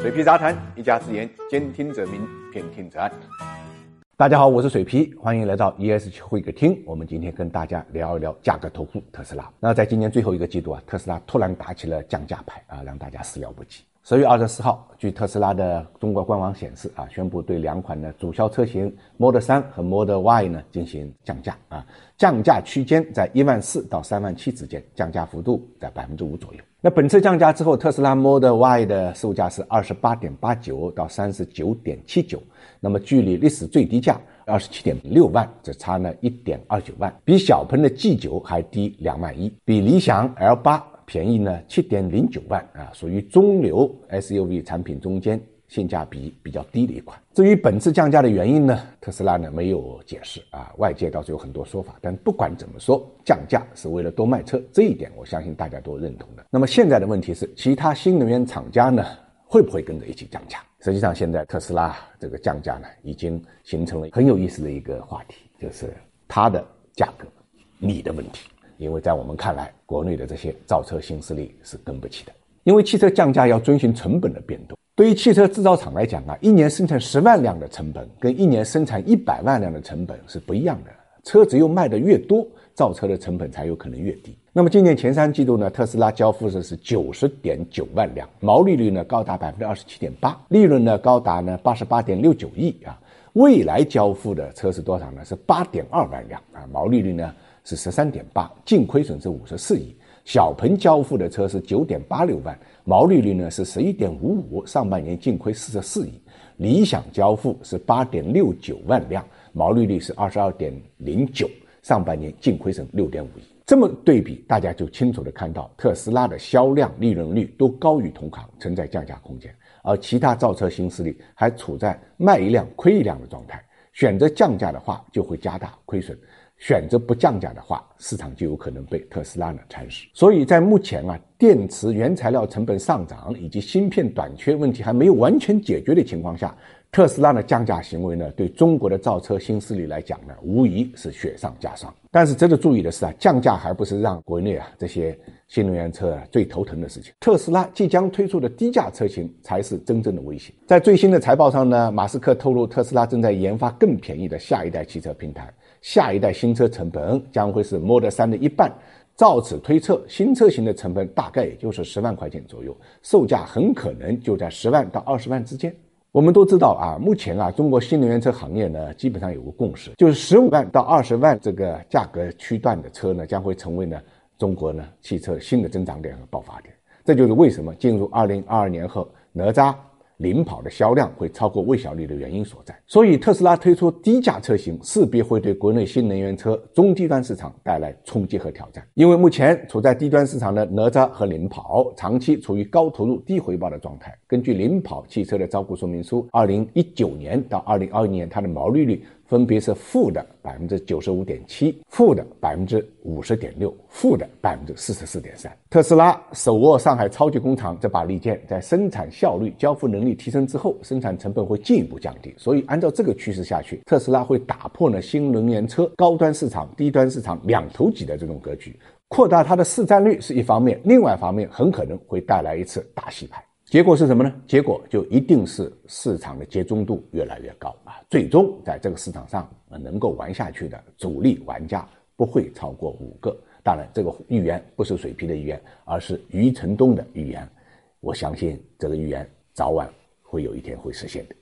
水皮杂谈，一家之言，兼听则明，偏听则暗。大家好，我是水皮，欢迎来到 ESG 会客厅。我们今天跟大家聊一聊价格投顾特斯拉。那在今年最后一个季度啊，特斯拉突然打起了降价牌啊，让大家始料不及。十月二十四号，据特斯拉的中国官网显示啊，宣布对两款的主销车型 Model 3和 Model Y 呢进行降价啊，降价区间在一万四到三万七之间，降价幅度在百分之五左右。那本次降价之后，特斯拉 Model Y 的售价是二十八点八九到三十九点七九，那么距离历史最低价二十七点六万只差了一点二九万，比小鹏的 G 九还低两万一，比理想 L 八。便宜呢，七点零九万啊，属于中流 SUV 产品中间性价比比较低的一款。至于本次降价的原因呢，特斯拉呢没有解释啊，外界倒是有很多说法。但不管怎么说，降价是为了多卖车，这一点我相信大家都认同的。那么现在的问题是，其他新能源厂家呢会不会跟着一起降价？实际上，现在特斯拉这个降价呢，已经形成了很有意思的一个话题，就是它的价格，你的问题。因为在我们看来，国内的这些造车新势力是跟不起的。因为汽车降价要遵循成本的变动。对于汽车制造厂来讲啊，一年生产十万辆的成本跟一年生产一百万辆的成本是不一样的。车只有卖的越多，造车的成本才有可能越低。那么今年前三季度呢，特斯拉交付的是九十点九万辆，毛利率呢高达百分之二十七点八，利润呢高达呢八十八点六九亿啊。未来交付的车是多少呢？是八点二万辆啊，毛利率呢？是十三点八，净亏损是五十四亿。小鹏交付的车是九点八六万，毛利率呢是十一点五五，上半年净亏四十四亿。理想交付是八点六九万辆，毛利率是二十二点零九，上半年净亏损六点五亿。这么对比，大家就清楚的看到特斯拉的销量、利润率都高于同行，存在降价空间，而其他造车新势力还处在卖一辆亏一辆的状态。选择降价的话，就会加大亏损。选择不降价的话，市场就有可能被特斯拉呢蚕食。所以在目前啊，电池原材料成本上涨以及芯片短缺问题还没有完全解决的情况下，特斯拉的降价行为呢，对中国的造车新势力来讲呢，无疑是雪上加霜。但是值得注意的是啊，降价还不是让国内啊这些新能源车啊最头疼的事情。特斯拉即将推出的低价车型才是真正的威胁。在最新的财报上呢，马斯克透露，特斯拉正在研发更便宜的下一代汽车平台。下一代新车成本将会是 Model 3的一半，照此推测，新车型的成本大概也就是十万块钱左右，售价很可能就在十万到二十万之间。我们都知道啊，目前啊，中国新能源车行业呢，基本上有个共识，就是十五万到二十万这个价格区段的车呢，将会成为呢中国呢汽车新的增长点和爆发点。这就是为什么进入二零二二年后，哪吒。领跑的销量会超过魏小利的原因所在，所以特斯拉推出低价车型，势必会对国内新能源车中低端市场带来冲击和挑战。因为目前处在低端市场的哪吒和领跑，长期处于高投入低回报的状态。根据领跑汽车的招股说明书，二零一九年到二零二一年，它的毛利率。分别是负的百分之九十五点七，负的百分之五十点六，负的百分之四十四点三。特斯拉手握上海超级工厂这把利剑，在生产效率、交付能力提升之后，生产成本会进一步降低。所以，按照这个趋势下去，特斯拉会打破呢新能源车高端市场、低端市场两头挤的这种格局，扩大它的市占率是一方面，另外一方面很可能会带来一次大洗牌。结果是什么呢？结果就一定是市场的集中度越来越高啊！最终在这个市场上能够玩下去的主力玩家不会超过五个。当然，这个预言不是水皮的预言，而是余承东的预言。我相信这个预言早晚会有一天会实现的。